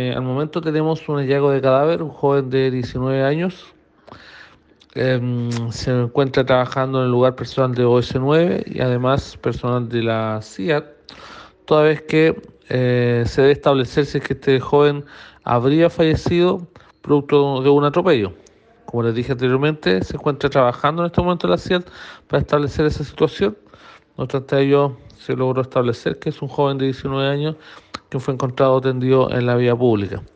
Eh, al momento tenemos un hallazgo de cadáver, un joven de 19 años. Eh, se encuentra trabajando en el lugar personal de OS9 y además personal de la CIAT, toda vez que eh, se debe establecer si que este joven habría fallecido producto de un atropello. Como les dije anteriormente, se encuentra trabajando en este momento en la CIAT para establecer esa situación. No obstante ello, se logró establecer que es un joven de 19 años que fue encontrado tendido en la vía pública.